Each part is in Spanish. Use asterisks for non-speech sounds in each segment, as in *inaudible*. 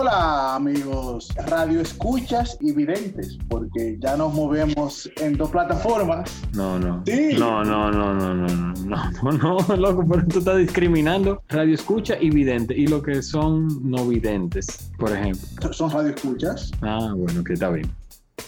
Hola amigos radio escuchas y videntes, porque ya nos movemos en dos plataformas. No, no. Sí. No, no, no, no, no, *laughs* no, no, no, loco, pero tú estás discriminando radio escucha y vidente y lo que son no videntes, por ejemplo. Son radio escuchas. Ah, bueno, que está bien.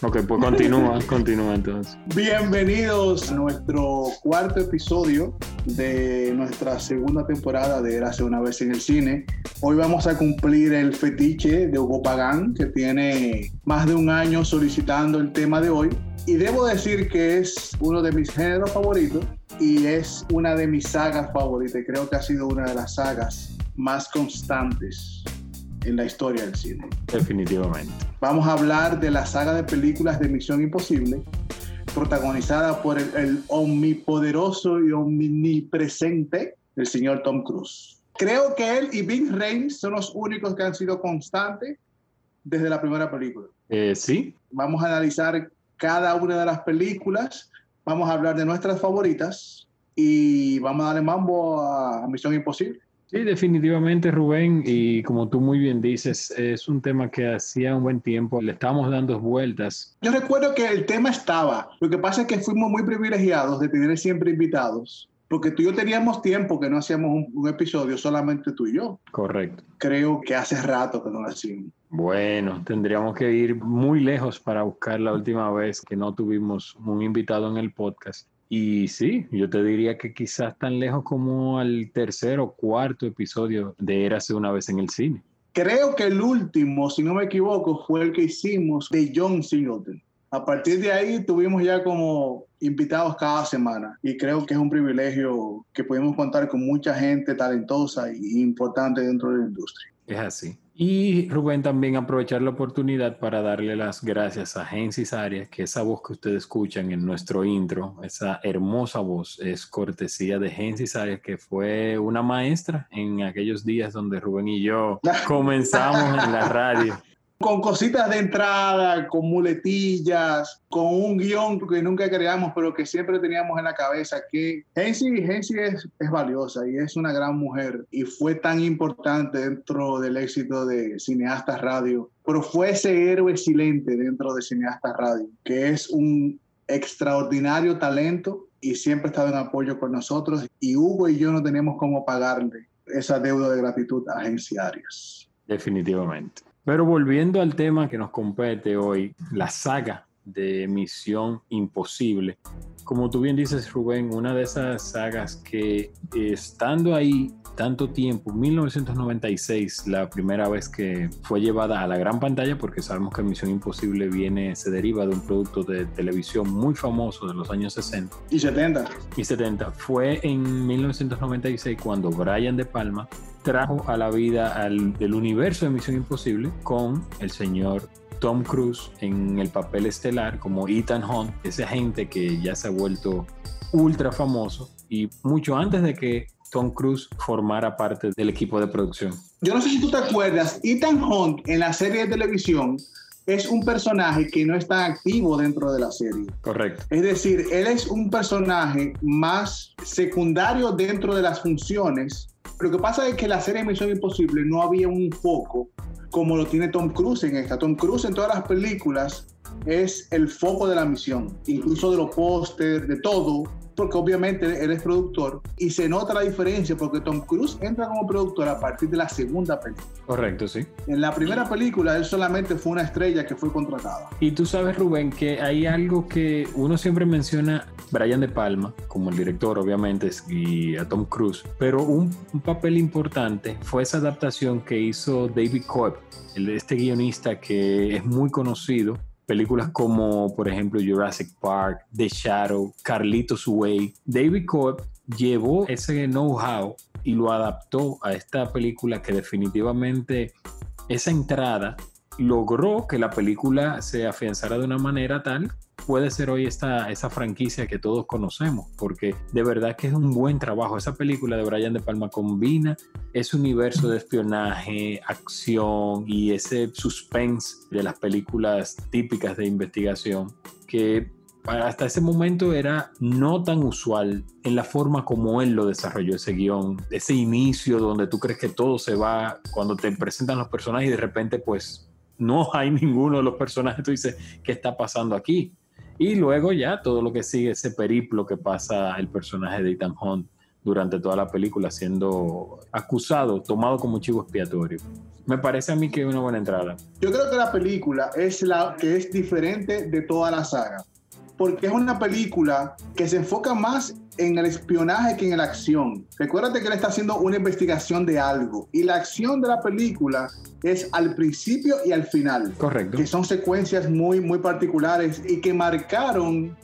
Ok, pues continúa, *laughs* continúa entonces. Bienvenidos a nuestro cuarto episodio de nuestra segunda temporada de Érase una vez en el cine. Hoy vamos a cumplir el fetiche de Hugo Pagán, que tiene más de un año solicitando el tema de hoy. Y debo decir que es uno de mis géneros favoritos y es una de mis sagas favoritas. Creo que ha sido una de las sagas más constantes en la historia del cine. Definitivamente. Vamos a hablar de la saga de películas de Misión Imposible, protagonizada por el, el omnipoderoso y omnipresente, el señor Tom Cruise. Creo que él y Vin Rames son los únicos que han sido constantes desde la primera película. Eh, sí, Vamos a analizar cada una de las películas, vamos a hablar de nuestras favoritas y vamos a darle mambo a Misión Imposible. Sí, definitivamente Rubén, y como tú muy bien dices, es un tema que hacía un buen tiempo, le estábamos dando vueltas. Yo recuerdo que el tema estaba, lo que pasa es que fuimos muy privilegiados de tener siempre invitados, porque tú y yo teníamos tiempo que no hacíamos un, un episodio solamente tú y yo. Correcto. Creo que hace rato que no lo hacíamos. Bueno, tendríamos que ir muy lejos para buscar la última vez que no tuvimos un invitado en el podcast. Y sí, yo te diría que quizás tan lejos como al tercer o cuarto episodio de Érase una vez en el cine. Creo que el último, si no me equivoco, fue el que hicimos de John Singleton. A partir de ahí tuvimos ya como invitados cada semana y creo que es un privilegio que podemos contar con mucha gente talentosa y importante dentro de la industria. Es así. Y Rubén también aprovechar la oportunidad para darle las gracias a Gensis Arias, que esa voz que ustedes escuchan en nuestro intro, esa hermosa voz, es cortesía de Gensis Arias, que fue una maestra en aquellos días donde Rubén y yo *laughs* comenzamos en la radio. Con cositas de entrada, con muletillas, con un guion que nunca creamos, pero que siempre teníamos en la cabeza, que Hensi, es, es valiosa y es una gran mujer y fue tan importante dentro del éxito de Cineastas Radio, pero fue ese héroe silente dentro de Cineastas Radio, que es un extraordinario talento y siempre ha estado en apoyo con nosotros y Hugo y yo no tenemos cómo pagarle esa deuda de gratitud a Hensi Arias. Definitivamente. Pero volviendo al tema que nos compete hoy, la saga de Misión Imposible. Como tú bien dices, Rubén, una de esas sagas que estando ahí tanto tiempo, 1996, la primera vez que fue llevada a la gran pantalla, porque sabemos que Misión Imposible viene, se deriva de un producto de televisión muy famoso de los años 60 Y 70. y 70. Fue en 1996 cuando Brian De Palma trajo a la vida al, del universo de Misión Imposible con el señor Tom Cruise en el papel estelar como Ethan Hunt, ese agente que ya se ha vuelto ultra famoso y mucho antes de que Tom Cruise formara parte del equipo de producción. Yo no sé si tú te acuerdas, Ethan Hunt en la serie de televisión es un personaje que no está activo dentro de la serie. Correcto. Es decir, él es un personaje más secundario dentro de las funciones. Lo que pasa es que la serie Misión Imposible no había un foco como lo tiene Tom Cruise en esta. Tom Cruise en todas las películas es el foco de la misión, incluso de los pósters, de todo, porque obviamente él es productor y se nota la diferencia porque Tom Cruise entra como productor a partir de la segunda película. Correcto, sí. En la primera película él solamente fue una estrella que fue contratada. Y tú sabes, Rubén, que hay algo que uno siempre menciona, Brian De Palma, como el director, obviamente, y a Tom Cruise, pero un, un papel importante fue esa adaptación que hizo David Cobb, este guionista que es muy conocido. Películas como, por ejemplo, Jurassic Park, The Shadow, Carlitos Way. David Cobb llevó ese know-how y lo adaptó a esta película que definitivamente esa entrada logró que la película se afianzara de una manera tal puede ser hoy esta, esa franquicia que todos conocemos, porque de verdad que es un buen trabajo. Esa película de Brian De Palma combina ese universo de espionaje, acción y ese suspense de las películas típicas de investigación que hasta ese momento era no tan usual en la forma como él lo desarrolló ese guion, ese inicio donde tú crees que todo se va, cuando te presentan los personajes y de repente pues no hay ninguno de los personajes, tú dices, ¿qué está pasando aquí? Y luego ya todo lo que sigue, ese periplo que pasa el personaje de Ethan Hunt durante toda la película siendo acusado, tomado como chivo expiatorio. Me parece a mí que es una buena entrada. Yo creo que la película es la que es diferente de toda la saga, porque es una película que se enfoca más en el espionaje que en la acción. Recuérdate que él está haciendo una investigación de algo y la acción de la película es al principio y al final. Correcto. Que son secuencias muy, muy particulares y que marcaron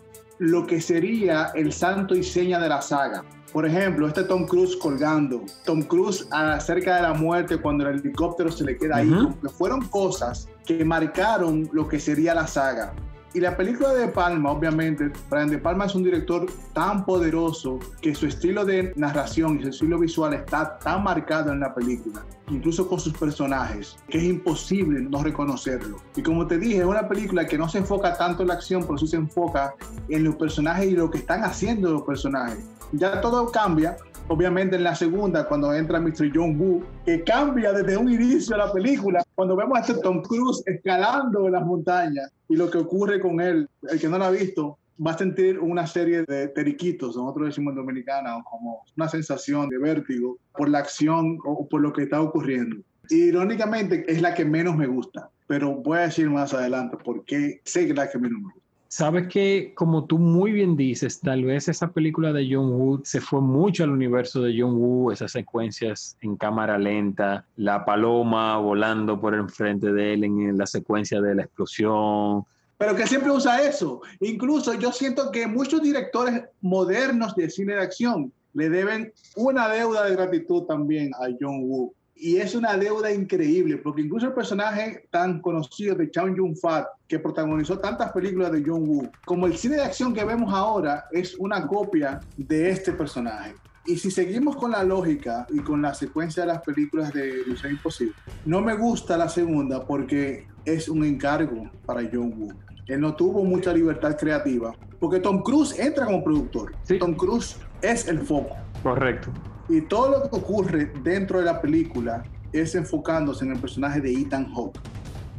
lo que sería el santo y seña de la saga. Por ejemplo, este Tom Cruise colgando, Tom Cruise acerca de la muerte cuando el helicóptero se le queda ahí, fueron cosas que marcaron lo que sería la saga. Y la película de Palma, obviamente, Brian De Palma es un director tan poderoso que su estilo de narración y su estilo visual está tan marcado en la película, incluso con sus personajes, que es imposible no reconocerlo. Y como te dije, es una película que no se enfoca tanto en la acción, pero sí se enfoca en los personajes y lo que están haciendo los personajes. Ya todo cambia obviamente en la segunda, cuando entra Mr. John Woo, que cambia desde un inicio de la película, cuando vemos a este Tom Cruise escalando las montañas y lo que ocurre con él, el que no lo ha visto, va a sentir una serie de periquitos, nosotros decimos en dominicana, como una sensación de vértigo por la acción o por lo que está ocurriendo. Irónicamente es la que menos me gusta, pero voy a decir más adelante por qué sé que es la que menos me gusta. Sabes que, como tú muy bien dices, tal vez esa película de John Woo se fue mucho al universo de John Woo, esas secuencias en cámara lenta, la paloma volando por enfrente de él en la secuencia de la explosión, pero que siempre usa eso. Incluso yo siento que muchos directores modernos de cine de acción le deben una deuda de gratitud también a John Woo. Y es una deuda increíble, porque incluso el personaje tan conocido de Chow Yun-fat, que protagonizó tantas películas de John Woo, como el cine de acción que vemos ahora, es una copia de este personaje. Y si seguimos con la lógica y con la secuencia de las películas de Misión Imposible, no me gusta la segunda porque es un encargo para John Woo. Él no tuvo mucha libertad creativa, porque Tom Cruise entra como productor. Tom Cruise es el foco. Correcto. Y todo lo que ocurre dentro de la película es enfocándose en el personaje de Ethan Hawke,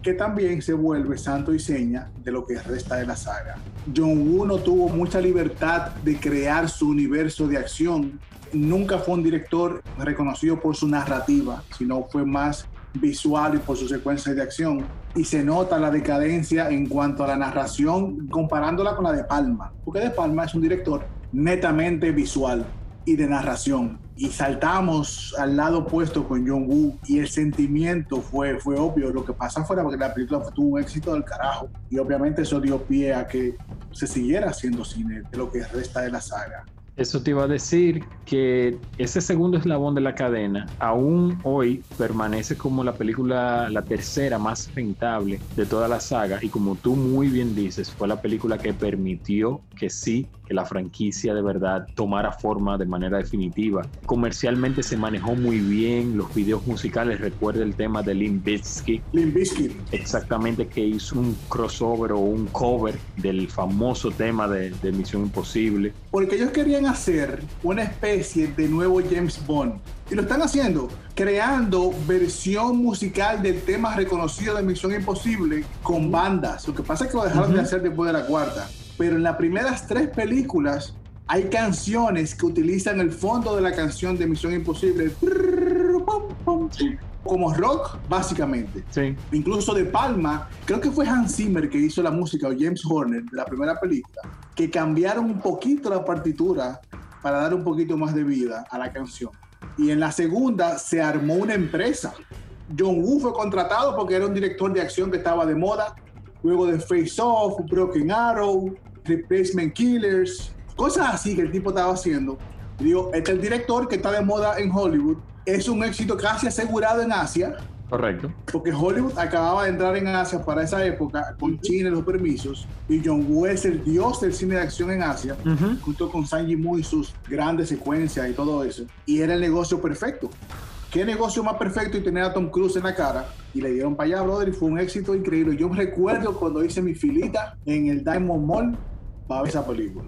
que también se vuelve santo y seña de lo que resta de la saga. John Woo no tuvo mucha libertad de crear su universo de acción. Nunca fue un director reconocido por su narrativa, sino fue más visual y por sus secuencias de acción. Y se nota la decadencia en cuanto a la narración comparándola con la de Palma, porque de Palma es un director netamente visual y de narración. Y saltamos al lado opuesto con John Woo y el sentimiento fue, fue obvio. Lo que pasa fuera porque la película tuvo un éxito del carajo y obviamente eso dio pie a que se siguiera haciendo cine de lo que resta de la saga. Eso te iba a decir que ese segundo eslabón de la cadena aún hoy permanece como la película, la tercera más rentable de toda la saga y como tú muy bien dices, fue la película que permitió que sí, que la franquicia de verdad tomara forma de manera definitiva. Comercialmente se manejó muy bien, los videos musicales, recuerda el tema de. Limp Bizkit. Exactamente, que hizo un crossover o un cover del famoso tema de, de Misión Imposible. Porque ellos querían hacer una especie de nuevo James Bond. Y lo están haciendo, creando versión musical del tema reconocido de Misión Imposible con bandas. Lo que pasa es que lo dejaron de hacer después de la cuarta. Pero en las primeras tres películas hay canciones que utilizan el fondo de la canción de Misión Imposible como rock, básicamente. Sí. Incluso de Palma, creo que fue Hans Zimmer que hizo la música, o James Horner, de la primera película, que cambiaron un poquito la partitura para dar un poquito más de vida a la canción. Y en la segunda se armó una empresa. John Woo fue contratado porque era un director de acción que estaba de moda. Luego de Face Off, Broken Arrow, Replacement Killers, cosas así que el tipo estaba haciendo. digo, este es el director que está de moda en Hollywood. Es un éxito casi asegurado en Asia. Correcto. Porque Hollywood acababa de entrar en Asia para esa época con China y los permisos. Y John Woo es el dios del cine de acción en Asia, Ujú. junto con Sanji Mu y sus grandes secuencias y todo eso. Y era el negocio perfecto. ¿Qué negocio más perfecto y tener a Tom Cruise en la cara? Y le dieron para allá, brother, y fue un éxito increíble. Yo recuerdo cuando hice mi filita en el Diamond Mall para ver esa película.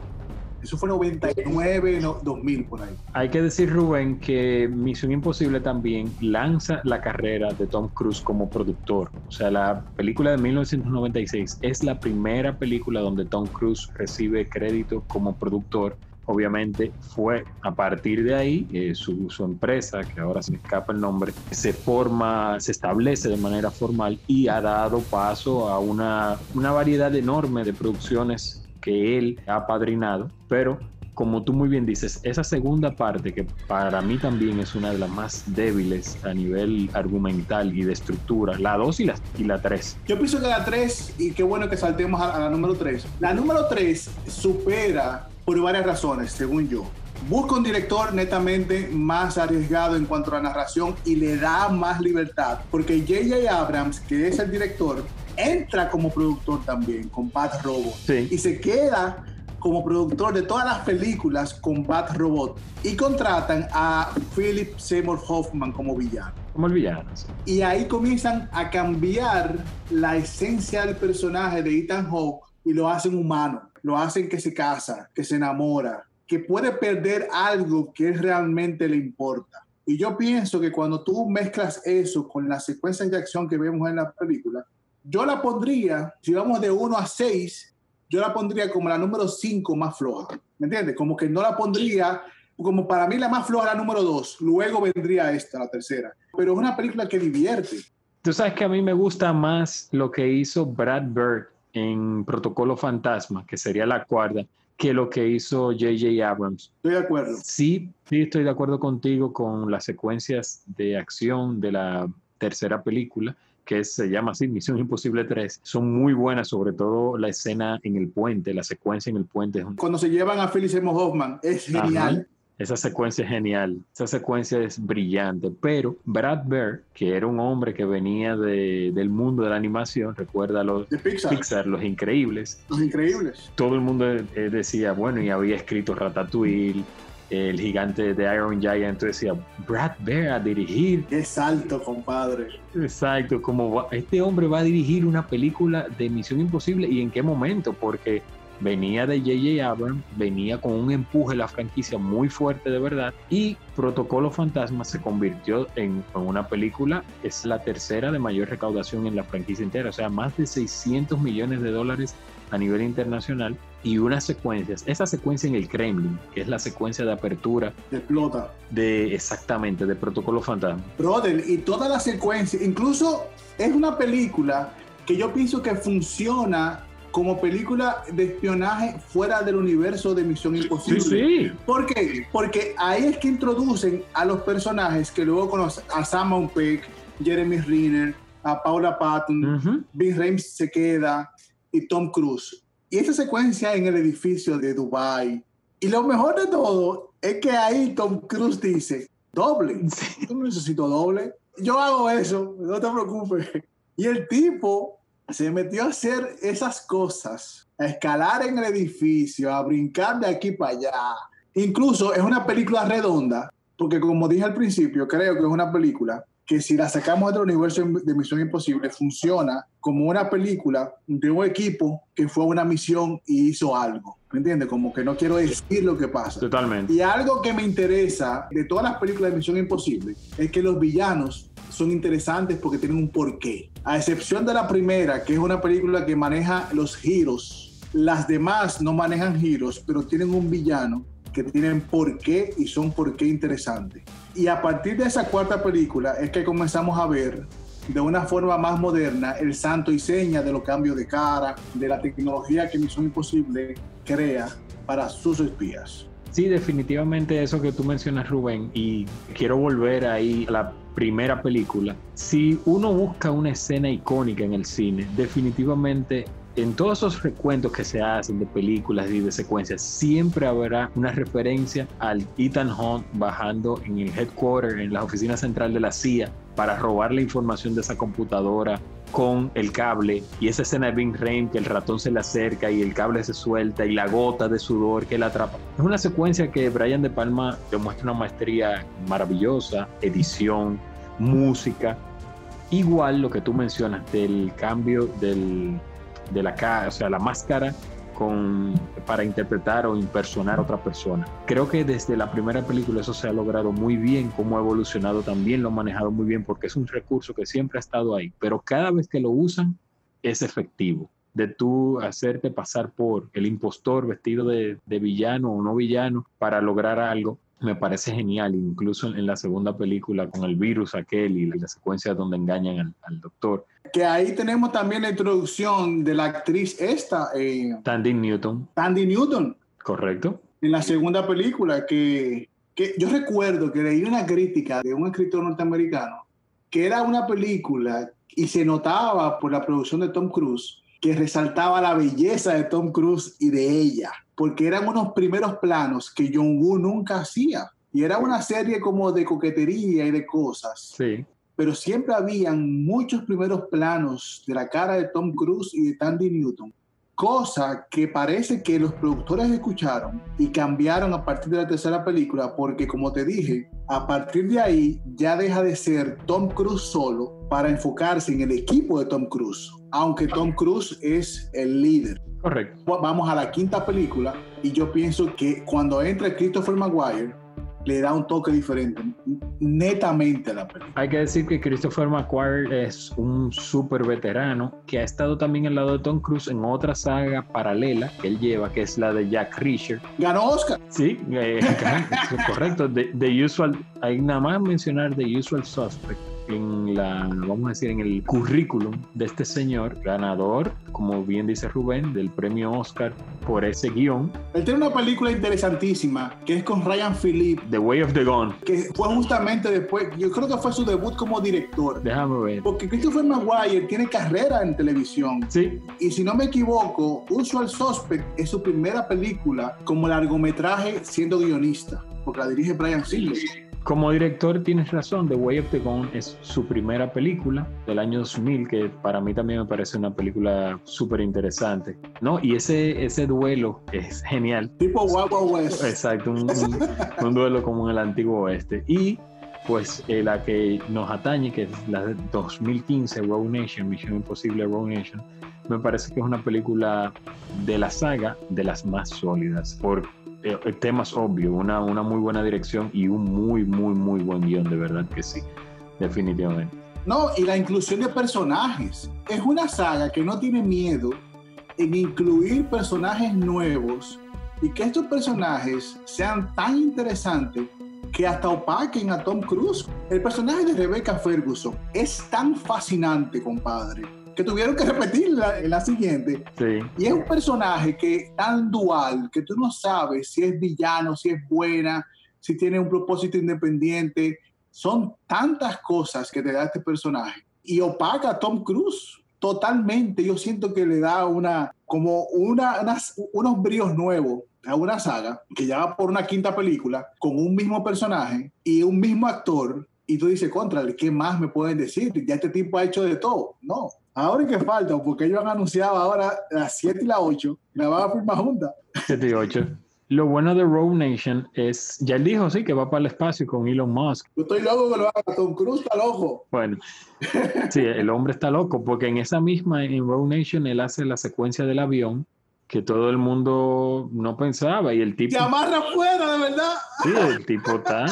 Eso fue 99, no, 2000 por ahí. Hay que decir, Rubén, que Misión Imposible también lanza la carrera de Tom Cruise como productor. O sea, la película de 1996 es la primera película donde Tom Cruise recibe crédito como productor. Obviamente fue a partir de ahí eh, su, su empresa, que ahora se me escapa el nombre, se forma, se establece de manera formal y ha dado paso a una, una variedad enorme de producciones que él ha padrinado, pero como tú muy bien dices, esa segunda parte, que para mí también es una de las más débiles a nivel argumental y de estructura, la 2 y la, y la 3. Yo pienso que la 3, y qué bueno que saltemos a, a la número 3. La número 3 supera por varias razones, según yo. Busca un director netamente más arriesgado en cuanto a la narración y le da más libertad, porque J.J. Abrams, que es el director, entra como productor también con Bad Robot Sí. y se queda como productor de todas las películas con Bad Robot y contratan a Philip Seymour Hoffman como villano. Como el villano. sí. Y ahí comienzan a cambiar la esencia del personaje de Ethan Hawke y lo hacen humano, lo hacen que se casa, que se enamora, que puede perder algo que realmente le importa. Y yo pienso que cuando tú mezclas eso con las secuencias de acción que vemos en la película, yo la pondría, si vamos de 1 a 6, yo la pondría como la número 5 más floja. ¿Me entiendes? Como que no la pondría, como para mí la más floja la número 2, luego vendría esta, la tercera. Pero es una película que divierte. Tú sabes que a mí me gusta más lo que hizo Brad Bird en Protocolo Fantasma, que sería la cuarta, que lo que hizo J.J. Abrams. Estoy de acuerdo. Sí, sí, estoy de acuerdo contigo con las secuencias de acción de la tercera película, que se llama así, Misión Imposible 3. Son muy buenas, sobre todo la escena en el puente, la secuencia en el puente. Cuando se llevan a Philip Seymour Hoffman, es genial. Esa secuencia es genial, esa secuencia es brillante, pero Brad Bird, que era un hombre que venía de- del mundo de la animación, recuerda los De Pixar. Pixar, Los Increíbles, Los increíbles. todo el mundo eh, decía, bueno, y había escrito Ratatouille, el gigante de Iron Giant, entonces decía, Brad Bird a dirigir, Qué salto, compadre. exacto, como va- este hombre va a dirigir una película de Misión Imposible y en qué momento, porque venía de J.J. Abrams, venía con un empuje la franquicia muy fuerte de verdad y Protocolo Fantasma se convirtió en, en una película, es la tercera de mayor recaudación en la franquicia entera, o sea, más de 600 millones de dólares a nivel internacional y unas secuencias, esa secuencia en el Kremlin, que es la secuencia de apertura Explota. de exactamente de Protocolo Fantasma. Brother, y toda la secuencia, incluso es una película que yo pienso que funciona como película de espionaje fuera del universo de Misión Imposible. sí. ¿Por qué? Porque ahí es que introducen a los personajes que luego conocen a Simon Peck, Jeremy Renner, a Paula Patton, Ujú. Big Rames se queda y Tom Cruise. Y esa secuencia en el edificio de Dubai. Y lo mejor de todo es que ahí Tom Cruise dice, doble. Yo no necesito doble. Yo hago eso, no te preocupes. Y el tipo se metió a hacer esas cosas, a escalar en el edificio, a brincar de aquí para allá. Incluso es una película redonda, porque como dije al principio, creo que es una película que si la sacamos del universo de Misión Imposible, funciona como una película de un equipo que fue a una misión y hizo algo. ¿Me entiendes? Como que no quiero decir lo que pasa. Totalmente. Y algo que me interesa de todas las películas de Misión Imposible es que los villanos son interesantes porque tienen un porqué. A excepción de la primera, que es una película que maneja los giros, las demás no manejan giros, pero tienen un villano que tienen porqué y son porqué interesantes. Y a partir de esa cuarta película es que comenzamos a ver de una forma más moderna el santo y seña de los cambios de cara, de la tecnología que Misión Imposible crea para sus espías. Sí, definitivamente eso que tú mencionas, Rubén, y quiero volver ahí a la primera película, si uno busca una escena icónica en el cine, definitivamente en todos esos recuentos que se hacen de películas y de secuencias, siempre habrá una referencia al Ethan Hunt bajando en el headquarter, en la oficina central de la CIA, para robar la información de esa computadora con el cable y esa escena de Bing Rain que el ratón se le acerca y el cable se suelta y la gota de sudor que la atrapa. Es una secuencia que Brian De Palma demuestra una maestría maravillosa, edición, música. Igual lo que tú mencionas del cambio del, de la cara, o sea, la máscara con, para interpretar o impersonar a otra persona. Creo que desde la primera película eso se ha logrado muy bien, cómo ha evolucionado también lo ha manejado muy bien, porque es un recurso que siempre ha estado ahí, pero cada vez que lo usan es efectivo. De tú hacerte pasar por el impostor vestido de villano o no villano para lograr algo, me parece genial, incluso en la segunda película con el virus aquel y la secuencia donde engañan al, doctor. Que ahí tenemos también la introducción de la actriz esta. Eh, Tandy Newton. Tandy Newton. Correcto. En la segunda película, que, que yo recuerdo que leí una crítica de un escritor norteamericano, que era una película y se notaba por la producción de Tom Cruise que resaltaba la belleza de Tom Cruise y de ella porque eran unos primeros planos que Jong-Woo nunca hacía. Y era una serie como de coquetería y de cosas. Sí. Pero siempre habían muchos primeros planos de la cara de Tom Cruise y de Tandy Newton. Cosa que parece que los productores escucharon y cambiaron a partir de la tercera película, porque como te dije, a partir de ahí ya deja de ser Tom Cruise solo para enfocarse en el equipo de Tom Cruise, aunque Tom Cruise es el líder. Correcto. Vamos a la quinta película y yo pienso que cuando entra Christopher Maguire le da un toque diferente, netamente a la película. Hay que decir que Christopher McQuarrie es un súper veterano que ha estado también al lado de Tom Cruise en otra saga paralela que él lleva, que es la de Jack Reacher. Ganó Oscar. Sí, eh, *laughs* correcto. The, Usual, hay nada más mencionar The Usual Suspect en la, vamos a decir, en el currículum de este señor, ganador, como bien dice Rubén, del premio Oscar por ese guion. Él tiene una película interesantísima que es con Ryan Phillippe. The Way of the Gone. Que fue justamente después, yo creo que fue su debut como director. Déjame ver. Porque Christopher Maguire tiene carrera en televisión. Sí. Y si no me equivoco, Usual Suspect es su primera película como largometraje siendo guionista, porque la dirige Brian Singer. Como director tienes razón, The Way of the Gone es su primera película del año 2000, que para mí también me parece una película súper interesante, ¿no? Y ese, ese duelo es genial. Tipo Wild West. Exacto, un, duelo como en el antiguo oeste. Y pues eh, la que nos atañe, que es la de 2015, Rogue Nation, Misión Imposible Rogue Nation, me parece que es una película de la saga de las más sólidas, eh, temas obvios, una, una muy buena dirección y un muy, muy, muy buen guion, de verdad que sí, definitivamente. No, y la inclusión de personajes. Es una saga que no tiene miedo en incluir personajes nuevos y que estos personajes sean tan interesantes que hasta opaquen a Tom Cruise. El personaje de Rebecca Ferguson es tan fascinante, compadre que tuvieron que repetirla en la siguiente. Y es un personaje que tan dual que tú no sabes si es villano, si es buena, si tiene un propósito independiente. Son tantas cosas que te da este personaje. Y opaca a Tom Cruise totalmente. Yo siento que le da una, como una, unos bríos nuevos a una saga que ya va por una quinta película con un mismo personaje y un mismo actor. Y tú dices, contra, ¿qué más me pueden decir? Ya este tipo ha hecho de todo. No, Ahora que falta, porque ellos han anunciado ahora las 7 y las 8, la van a firmar juntas. 7 y 8. Lo bueno de Rogue Nation es, ya él dijo, sí, que va para el espacio con Elon Musk. Yo estoy loco que lo haga, Tom Cruise está loco. Bueno, sí, el hombre está loco, porque en esa misma, en Rogue Nation, él hace la secuencia del avión que todo el mundo no pensaba y el tipo... Se amarra afuera, de verdad. Sí, el tipo está,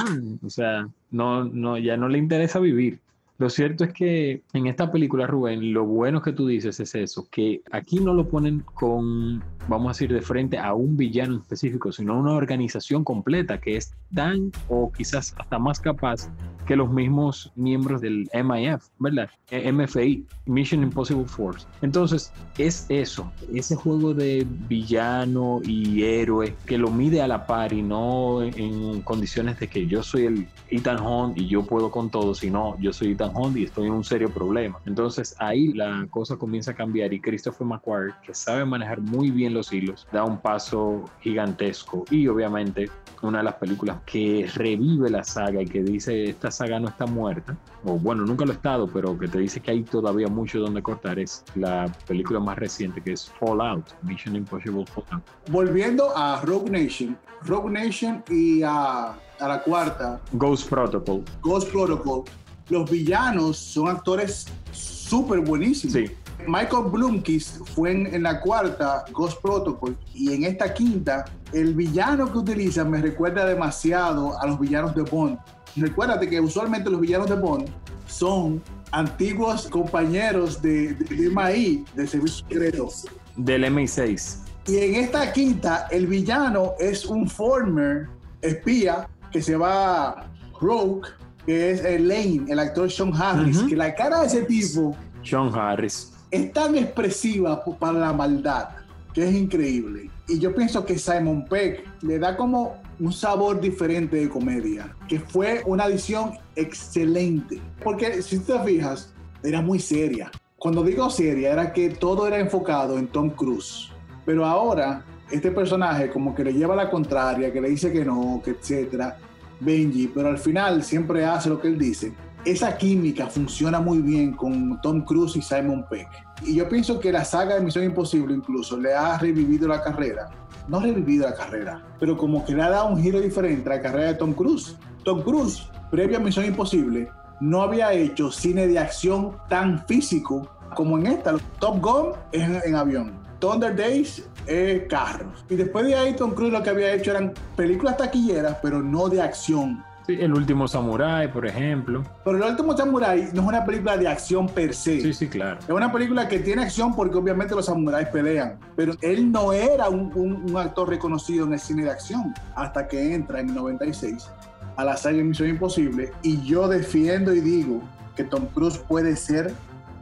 o sea, no, no, ya no le interesa vivir Lo cierto es que en esta película, Rubén, lo bueno que tú dices es eso, que aquí no lo ponen con, vamos a decir, de frente a un villano específico, sino a una organización completa que es tan o quizás hasta más capaz que los mismos miembros del MIF, ¿verdad? Eh, MFI, Mission Impossible Force. Entonces, es eso, ese juego de villano y héroe que lo mide a la par y no en condiciones de que yo soy el Ethan Hunt y yo puedo con todo, sino yo soy Ethan Hunt y estoy en un serio problema. Entonces, ahí la cosa comienza a cambiar y Christopher McQuarrie, que sabe manejar muy bien los hilos, da un paso gigantesco y obviamente una de las películas que revive la saga y que dice esta saga no está muerta, o bueno, nunca lo ha estado, pero que te dice que hay todavía mucho donde cortar, es la película más reciente que es Fallout, Mission Impossible Fallout. Volviendo a Rogue Nation, Rogue Nation y a, a la cuarta, Ghost Protocol. Ghost Protocol, los villanos son actores súper buenísimos. Sí. Michael Blumkist fue en, en, la cuarta Ghost Protocol y en esta quinta el villano que utiliza me recuerda demasiado a los villanos de Bond. Recuérdate que usualmente los villanos de Bond son antiguos compañeros de, de, de MI, de Servicio Secreto. Del MI6. Y en esta quinta el villano es un former espía que se va Rogue, que es Lane, el actor Sean Harris, uh -huh. que la cara de ese tipo... Sean Harris es tan expresiva para la maldad que es increíble. Y yo pienso que Simon Peck le da como un sabor diferente de comedia, que fue una adición excelente. Porque si te fijas, era muy seria. Cuando digo seria, era que todo era enfocado en Tom Cruise. Pero ahora, este personaje como que le lleva la contraria, que le dice que no, que etcétera. Benji, pero al final siempre hace lo que él dice esa química funciona muy bien con Tom Cruise y Simon Peck. Y yo pienso que la saga de Misión Imposible incluso le ha revivido la carrera. No revivido la carrera, pero como que le ha dado un giro diferente a la carrera de Tom Cruise. Tom Cruise, previo a Misión Imposible, no había hecho cine de acción tan físico como en esta. Top Gun es en avión. Thunder Days es carros. Y después de ahí Tom Cruise lo que había hecho eran películas taquilleras, pero no de acción. Sí, el último Samurai, por ejemplo. Pero el último Samurai no es una película de acción per se. Sí, sí, claro. Es una película que tiene acción porque obviamente los samuráis pelean. Pero él no era un, un, un actor reconocido en el cine de acción hasta que entra en el 96 a la saga Misión Imposible. Y yo defiendo y digo que Tom Cruise puede ser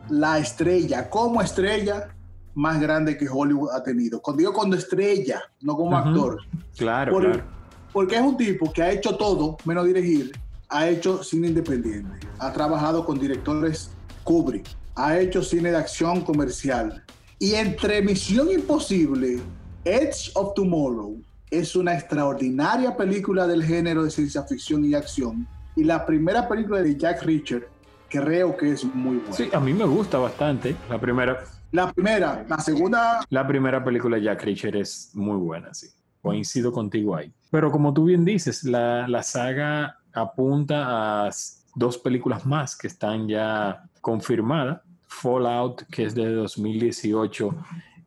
la estrella, como estrella más grande que Hollywood ha tenido. Cuando digo cuando estrella, no como uh -huh. actor. Claro, Por, claro porque es un tipo que ha hecho todo menos dirigir, ha hecho cine independiente, ha trabajado con directores Kubrick, ha hecho cine de acción comercial. Y entre Misión Imposible, Edge of Tomorrow es una extraordinaria película del género de ciencia ficción y acción. Y la primera película de Jack Reacher, creo que es muy buena. Sí, a mí me gusta bastante la primera. La primera, la segunda. La primera película de Jack Reacher es muy buena, sí. Coincido contigo ahí. Pero como tú bien dices, la, la, saga apunta a dos películas más que están ya confirmadas. Fallout, que es de 2018,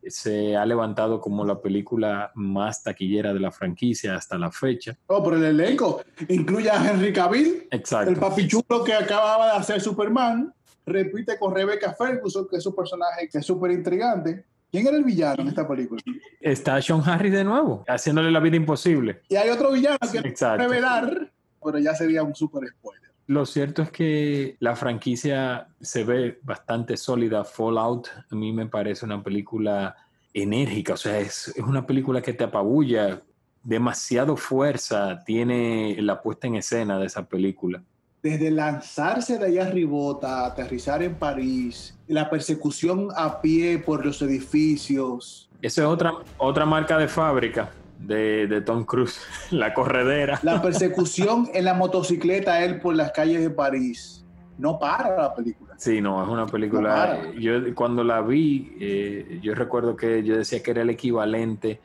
se ha levantado como la película más taquillera de la franquicia hasta la fecha. Oh, por el elenco. Incluye a Henry Cavill, Exacto. el papichulo que acababa de hacer Superman. Repite con Rebecca Ferguson, que es un personaje que es súper intrigante. ¿Quién era el villano en esta película? Está Sean Harris de nuevo, haciéndole la vida imposible. Y hay otro villano que no revelar, pero ya sería un super spoiler. Lo cierto es que la franquicia se ve bastante sólida. Fallout a mí me parece una película enérgica, o sea, es, es una película que te apabulla, demasiado fuerza tiene la puesta en escena de esa película desde lanzarse de allá arribota, aterrizar en París, la persecución a pie por los edificios. Esa es otra, otra marca de fábrica de, de, Tom Cruise, *laughs* la corredera. La persecución en la motocicleta él por las calles de París. No para la película. Sí, no, es una película. No yo cuando la vi, eh, yo recuerdo que yo decía que era el equivalente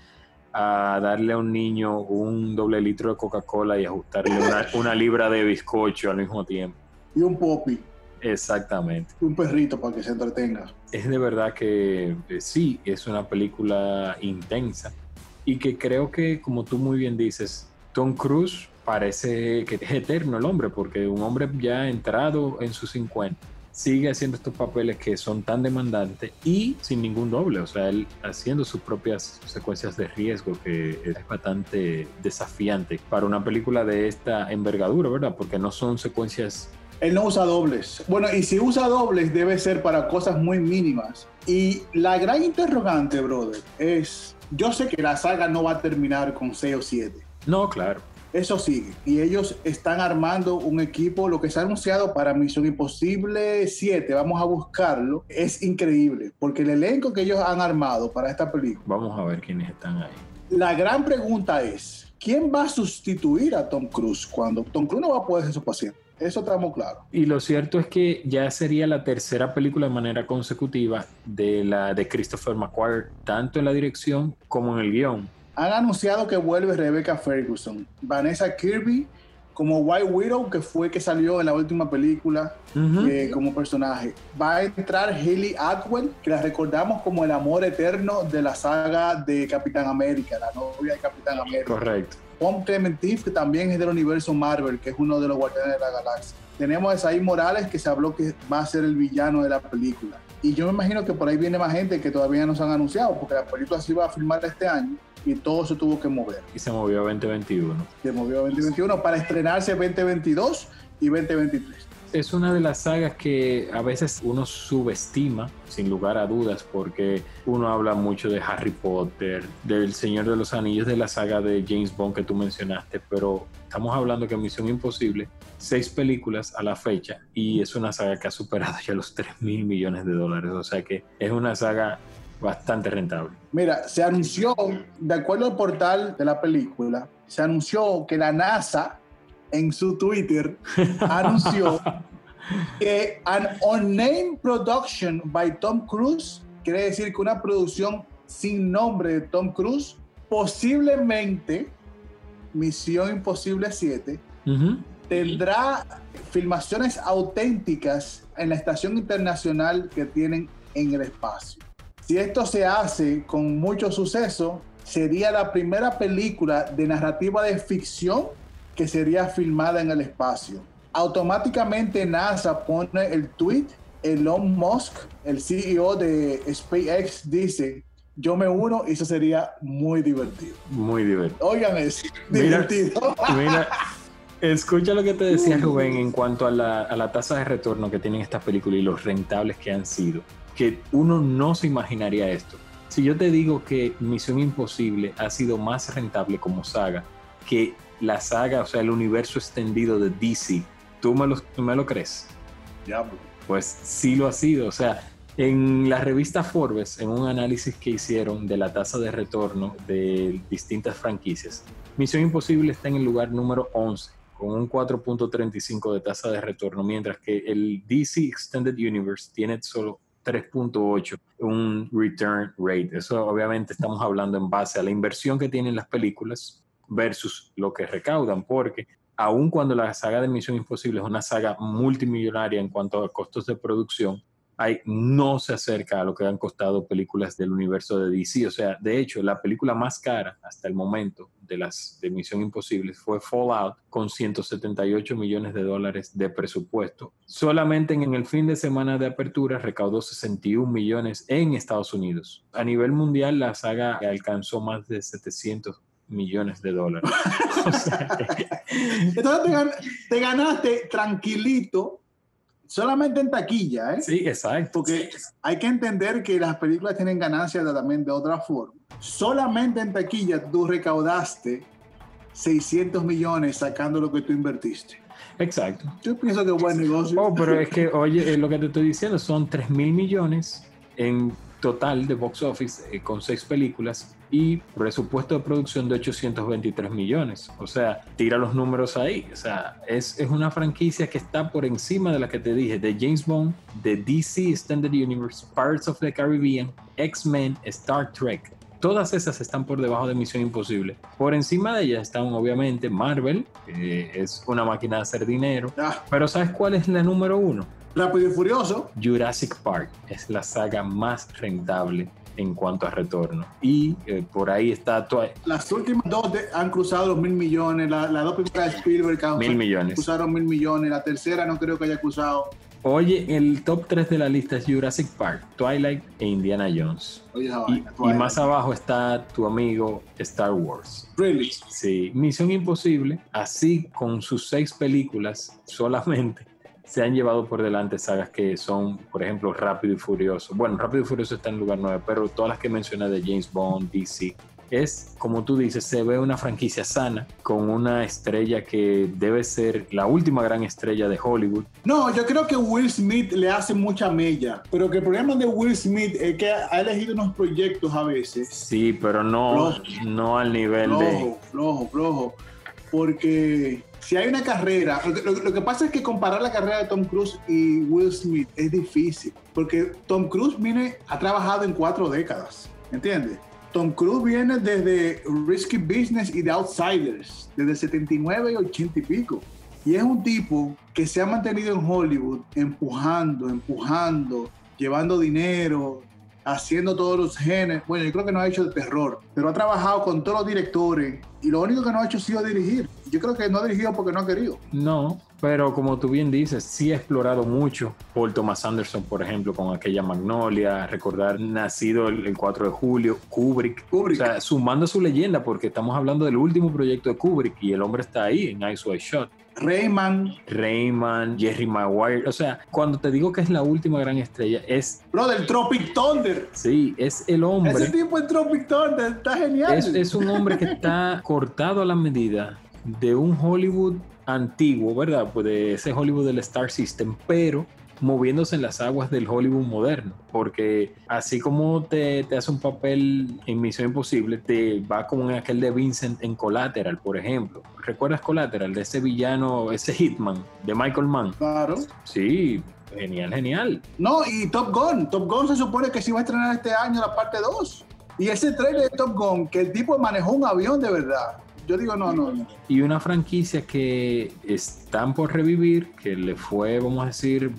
a darle a un niño un doble litro de Coca-Cola y ajustarle una, una, libra de bizcocho al mismo tiempo. Y un popi. Exactamente. Un perrito para que se entretenga. Es de verdad que eh, sí, es una película intensa y que creo que, como tú muy bien dices, Tom Cruise parece que es eterno el hombre, porque un hombre ya entrado en sus 50 sigue haciendo estos papeles que son tan demandantes y sin ningún doble, o sea, él haciendo sus propias secuencias de riesgo que es bastante desafiante para una película de esta envergadura, ¿verdad? Porque no son secuencias él no usa dobles. Bueno, y si usa dobles debe ser para cosas muy mínimas. Y la gran interrogante, brother, es, yo sé que la saga no va a terminar con 6 o 7. No, claro. Eso sigue. Y ellos están armando un equipo, lo que se ha anunciado para Misión Imposible 7, vamos a buscarlo, es increíble, porque el elenco que ellos han armado para esta película. Vamos a ver quiénes están ahí. La gran pregunta es, ¿quién va a sustituir a Tom Cruise cuando Tom Cruise no va a poder ser su paciente? Eso estamos claros. Y lo cierto es que ya sería la tercera película de manera consecutiva de la de Christopher McQuarrie, tanto en la dirección como en el guion han anunciado que vuelve Rebecca Ferguson, Vanessa Kirby como White Widow, que fue que salió en la última película eh, como personaje. Va a entrar Haley Atwell, que la recordamos como el amor eterno de la saga de Capitán América, la novia de Capitán América. Correcto. Tom Clementif, que también es del universo Marvel, que es uno de los guardianes de la galaxia. Tenemos a Isaí Morales, que se habló que va a ser el villano de la película. Y yo me imagino que por ahí viene más gente que todavía no se han anunciado, porque la película se iba a filmar este año y todo se tuvo que mover. Y se movió a 2021. Se movió a 2021 para estrenarse 2022 y 2023. Es una de las sagas que a veces uno subestima, sin lugar a dudas, porque uno habla mucho de Harry Potter, del Señor de los Anillos, de la saga de James Bond que tú mencionaste, pero estamos hablando que Misión Imposible, seis películas a la fecha, y es una saga que ha superado ya los 3 mil millones de dólares, o sea que es una saga bastante rentable. Mira, se anunció, de acuerdo al portal de la película, se anunció que la NASA en su Twitter *laughs* anunció que an unnamed production by Tom Cruise, quiere decir que una producción sin nombre de Tom Cruise, posiblemente Misión Imposible 7, tendrá filmaciones auténticas en la estación internacional que tienen en el espacio. Si esto se hace con mucho suceso, sería la primera película de narrativa de ficción que sería filmada en el espacio. Automáticamente NASA pone el tweet, Elon Musk, el CEO de SpaceX, dice, yo me uno y eso sería muy divertido. Muy divertido. Oigan, es divertido. *laughs* Mira, escucha lo que te decía Rubén en cuanto a la, a la tasa de retorno que tienen estas películas y los rentables que han sido que uno no se imaginaría esto. Si yo te digo que Misión Imposible ha sido más rentable como saga que la saga, o sea, el universo extendido de DC, ¿tú me lo, me lo crees? Ya, pues sí lo ha sido. O sea, en la revista Forbes, en un análisis que hicieron de la tasa de retorno de distintas franquicias, Misión Imposible está en el lugar número 11 con un 4.35 de tasa de retorno, mientras que el DC Extended Universe tiene solo 3.8, un return rate. Eso obviamente estamos hablando en base a la inversión que tienen las películas versus lo que recaudan, porque aun cuando la saga de Misión Imposible es una saga multimillonaria en cuanto a costos de producción, hay, no se acerca a lo que han costado películas del universo de DC. O sea, de hecho, la película más cara hasta el momento de las de Misión Imposible fue Fallout con 178 millones de dólares de presupuesto. Solamente en el fin de semana de apertura recaudó 61 millones en Estados Unidos. A nivel mundial, la saga alcanzó más de 700 millones de dólares. *laughs* *laughs* Entonces te ganaste tranquilito solamente en taquilla, ¿eh? Sí, exacto. Porque hay que entender que las películas tienen ganancias también de otra forma. Solamente en taquilla tú recaudaste 600 millones sacando lo que tú invertiste. Exacto. Yo pienso que es buen negocio. Oh, pero es que, *laughs* oye, lo que te estoy diciendo son 3 mil millones en total de box office eh, con seis películas y presupuesto de producción de 823 millones. O sea, tira los números ahí. O sea, es, es una franquicia que está por encima de la que te dije, de James Bond, de DC Extended Universe, Pirates of the Caribbean, X-Men, Star Trek. Todas esas están por debajo de Misión Imposible. Por encima de ellas están obviamente Marvel, que es una máquina de hacer dinero. Ah. Pero ¿sabes cuál es la número uno? Rápido y Furioso. Jurassic Park es la saga más rentable en cuanto a retorno. Y eh, por ahí está Twi- Las últimas dos de- han cruzado los mil millones. La- Las dos primeras de Spielberg han- Mil millones. cruzaron mil millones. La tercera no creo que haya cruzado. Oye, el top 3 de la lista es Jurassic Park, Twilight e Indiana Jones. Oye, esa Y, vaina, y más abajo está tu amigo Star Wars. Really? Sí, Misión Imposible, así con sus seis películas solamente, se han llevado por delante sagas que son, por ejemplo, Rápido y Furioso. Bueno, Rápido y Furioso está en lugar 9, pero todas las que mencioné de James Bond, DC, es, como tú dices, se ve una franquicia sana, con una estrella que debe ser la última gran estrella de Hollywood. No, yo creo que Will Smith le hace mucha mella. Pero que el problema de Will Smith es que ha elegido unos proyectos a veces. Sí, pero no, Flojo. no al nivel de... Flojo, flojo, flojo. Porque si hay una carrera, lo que, pasa es que comparar la carrera de Tom Cruise y Will Smith es difícil. Porque Tom Cruise viene, ha trabajado en cuatro décadas. ¿Entiendes? Tom Cruise viene desde Risky Business y The Outsiders, desde 79 y 80 y pico. Y es un tipo que se ha mantenido en Hollywood empujando, empujando, llevando dinero, haciendo todos los géneros. Bueno, yo creo que no ha hecho de terror, pero ha trabajado con todos los directores y lo único que no ha hecho ha sido dirigir. Yo creo que no ha dirigido porque no ha querido. No, pero como tú bien dices, sí ha explorado mucho Paul Thomas Anderson, por ejemplo, con aquella Magnolia, recordar nacido el, el 4 de julio, Kubrick, Kubrick. o sea, sumando su leyenda, porque estamos hablando del último proyecto de Kubrick y el hombre está ahí en Ice White Shot. Rayman, Rayman, Jerry Maguire, o sea, cuando te digo que es la última gran estrella, es, bro, del Tropic Thunder. sí, es el hombre. Ese tipo en Tropic Thunder está genial. Es, es un hombre que está cortado a la medida de un Hollywood antiguo, ¿verdad? Pues de ese Hollywood del Star System, pero moviéndose en las aguas del Hollywood moderno, porque así como te, te hace un papel en Misión Imposible, te va como en aquel de Vincent en Collateral, por ejemplo. ¿Recuerdas Collateral? De ese villano, ese Hitman, de Michael Mann. Claro. Sí, genial, genial. No, y Top Gun. Top Gun se supone que se va a estrenar este año la parte 2. Y ese trailer de Top Gun, que el tipo manejó un avión de verdad. Yo digo, no, no, no. y una franquicia que están por revivir, que le fue, vamos a decir,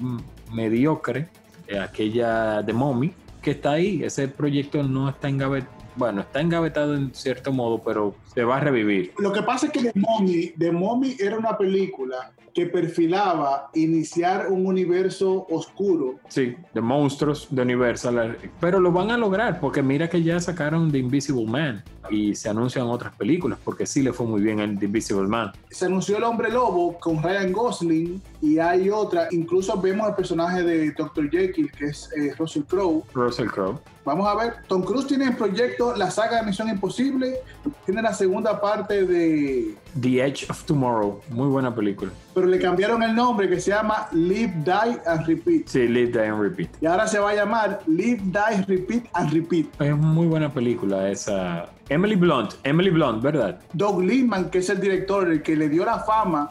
mediocre, eh, aquella de Mommy, que está ahí. Ese proyecto no está engavetado, bueno, está engavetado en cierto modo, pero se va a revivir. Lo que pasa es que The Mommy, The Mommy era una película que perfilaba iniciar un universo oscuro. Sí, de monstruos de Universal, pero lo van a lograr porque mira que ya sacaron The Invisible Man y se anuncian otras películas porque sí le fue muy bien el The Invisible Man. Se anunció El Hombre Lobo con Ryan Gosling y hay otra. Incluso vemos el personaje de Dr. Jekyll, que es eh, Russell Crowe. Russell Crowe. Vamos a ver, Tom Cruise tiene en proyecto la saga de Misión Imposible, tiene la segunda parte de... The Edge of Tomorrow, muy buena película. Pero le cambiaron el nombre que se llama Live, Die and Repeat. Sí, Live, Die and Repeat. Y ahora se va a llamar Live, Die, Repeat and Repeat. Es muy buena película esa. Emily Blunt, Emily Blunt, ¿verdad? Doug Liman, que es el director, el que le dio la fama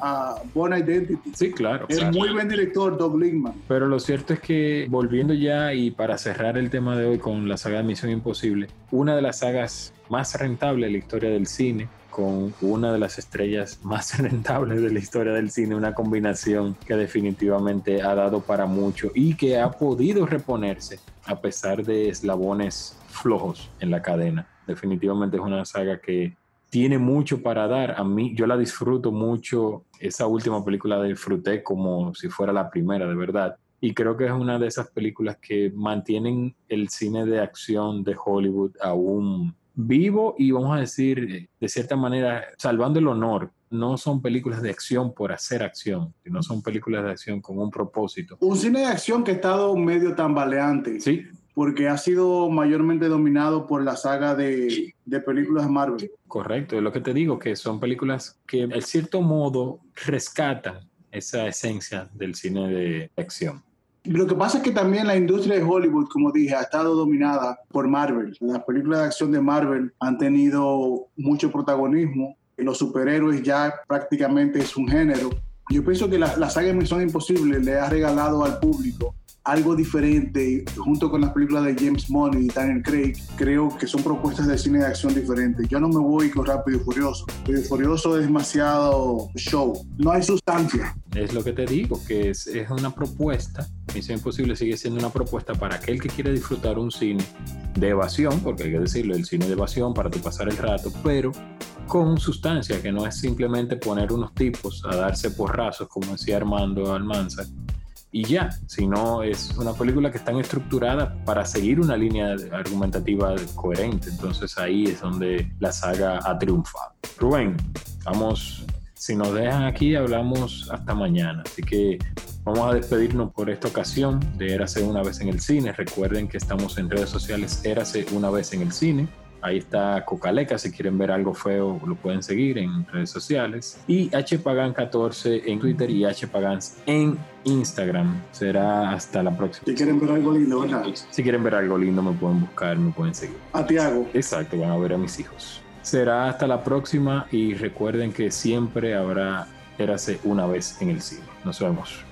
a Born Identity. Sí, claro. Es claro. muy buen director, Doug Liman. Pero lo cierto es que, volviendo ya y para cerrar el tema de hoy con la saga de Misión Imposible, una de las sagas más rentables de la historia del cine, con una de las estrellas más *laughs* rentables de la historia del cine, una combinación que definitivamente ha dado para mucho y que ha podido reponerse a pesar de eslabones flojos en la cadena. Definitivamente es una saga que tiene mucho para dar. A mí, yo la disfruto mucho. Esa última película la disfruté como si fuera la primera, de verdad. Y creo que es una de esas películas que mantienen el cine de acción de Hollywood aún vivo y vamos a decir, de cierta manera, salvando el honor. No son películas de acción por hacer acción, sino son películas de acción con un propósito. Un cine de acción que ha estado medio tambaleante. Sí, Porque ha sido mayormente dominado por la saga de, de películas de Marvel. Correcto, es lo que te digo, que son películas que en cierto modo rescatan esa esencia del cine de acción. Lo que pasa es que también la industria de Hollywood, como dije, ha estado dominada por Marvel. Las películas de acción de Marvel han tenido mucho protagonismo. Los superhéroes ya prácticamente es un género. Yo pienso que la, la saga Misión Imposible le ha regalado al público algo diferente junto con las películas de James Bond y Daniel Craig. Creo que son propuestas de cine de acción diferentes. Yo no me voy con Rápido y Furioso. Rápido y Furioso es demasiado show. No hay sustancia. Es lo que te digo, que es, es una propuesta Misión Imposible sigue siendo una propuesta para aquel que quiere disfrutar un cine de evasión, porque hay que decirlo, el cine de evasión para tu pasar el rato, pero con sustancia, que no es simplemente poner unos tipos a darse porrazos, como decía Armando Almanza, y ya, sino es una película que está estructurada para seguir una línea argumentativa coherente. Entonces ahí es donde la saga ha triunfado. Rubén, vamos, si nos dejan aquí, hablamos hasta mañana. Así que vamos a despedirnos por esta ocasión de Érase una vez en el cine. Recuerden que estamos en redes sociales Érase una vez en el cine. Ahí está Cocaleca, si quieren ver algo feo lo pueden seguir en redes sociales. Y hpagan14 en Twitter y hpagans en Instagram. Será hasta la próxima. Si quieren ver algo lindo, ¿verdad? Si quieren ver algo lindo me pueden buscar, me pueden seguir. A Tiago. Exacto, van a ver a mis hijos. Será hasta la próxima y recuerden que siempre habrá Érase una vez en el cine. Nos vemos.